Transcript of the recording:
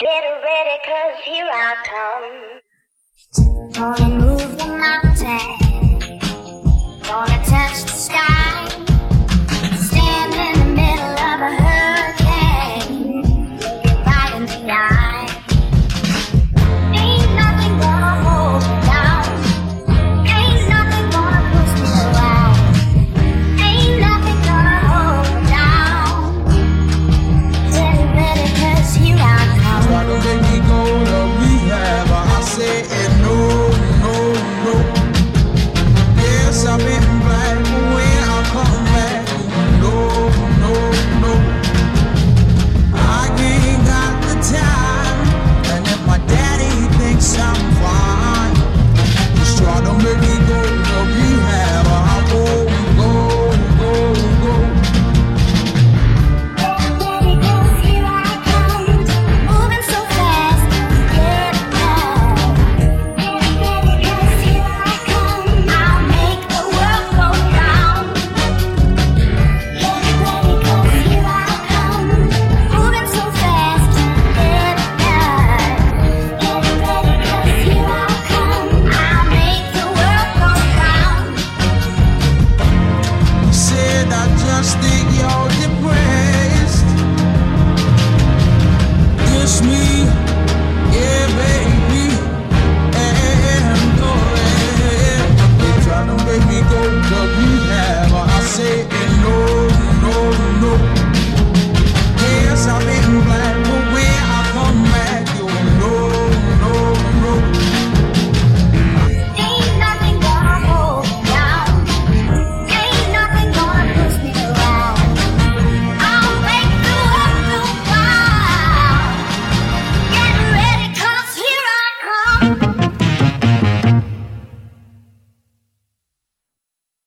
Get ready, cause here I come. Gonna move I just think you're depressed.